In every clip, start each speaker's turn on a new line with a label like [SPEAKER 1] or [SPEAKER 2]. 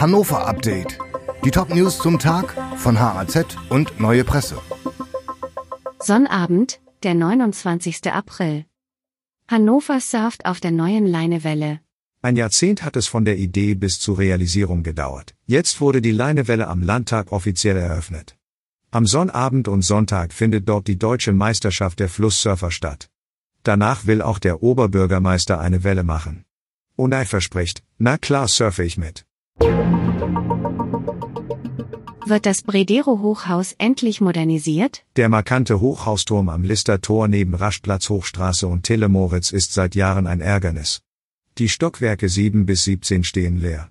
[SPEAKER 1] Hannover Update. Die Top-News zum Tag von HAZ und Neue Presse.
[SPEAKER 2] Sonnabend, der 29. April. Hannover surft auf der neuen Leinewelle.
[SPEAKER 3] Ein Jahrzehnt hat es von der Idee bis zur Realisierung gedauert. Jetzt wurde die Leinewelle am Landtag offiziell eröffnet. Am Sonnabend und Sonntag findet dort die deutsche Meisterschaft der Flusssurfer statt. Danach will auch der Oberbürgermeister eine Welle machen. Unai verspricht, na klar surfe ich mit.
[SPEAKER 2] Wird das Bredero-Hochhaus endlich modernisiert?
[SPEAKER 3] Der markante Hochhausturm am Lister Tor neben Raschplatz Hochstraße und Telemoritz ist seit Jahren ein Ärgernis. Die Stockwerke 7 bis 17 stehen leer.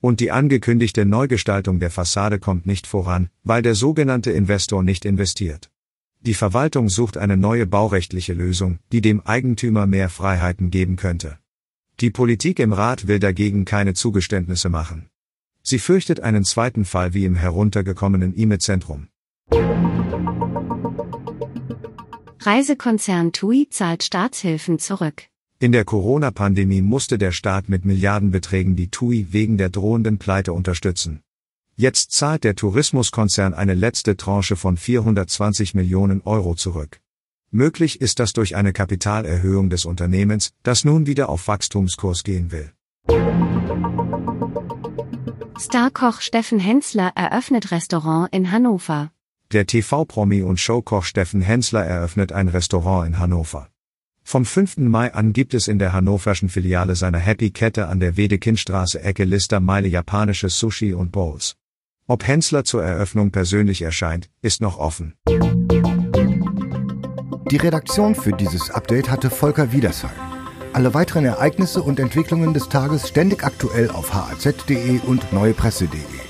[SPEAKER 3] Und die angekündigte Neugestaltung der Fassade kommt nicht voran, weil der sogenannte Investor nicht investiert. Die Verwaltung sucht eine neue baurechtliche Lösung, die dem Eigentümer mehr Freiheiten geben könnte. Die Politik im Rat will dagegen keine Zugeständnisse machen. Sie fürchtet einen zweiten Fall wie im heruntergekommenen IME-Zentrum.
[SPEAKER 2] Reisekonzern TUI zahlt Staatshilfen zurück.
[SPEAKER 3] In der Corona-Pandemie musste der Staat mit Milliardenbeträgen die TUI wegen der drohenden Pleite unterstützen. Jetzt zahlt der Tourismuskonzern eine letzte Tranche von 420 Millionen Euro zurück. Möglich ist das durch eine Kapitalerhöhung des Unternehmens, das nun wieder auf Wachstumskurs gehen will.
[SPEAKER 2] Starkoch Steffen Hensler eröffnet Restaurant in Hannover.
[SPEAKER 3] Der TV-Promi und Showkoch Steffen Hensler eröffnet ein Restaurant in Hannover. Vom 5. Mai an gibt es in der hannoverschen Filiale seiner Happy-Kette an der Wedekindstraße Ecke Lister Meile japanisches Sushi und Bowls. Ob Hensler zur Eröffnung persönlich erscheint, ist noch offen.
[SPEAKER 1] Die Redaktion für dieses Update hatte Volker Wiedersheim. Alle weiteren Ereignisse und Entwicklungen des Tages ständig aktuell auf haz.de und neuepresse.de.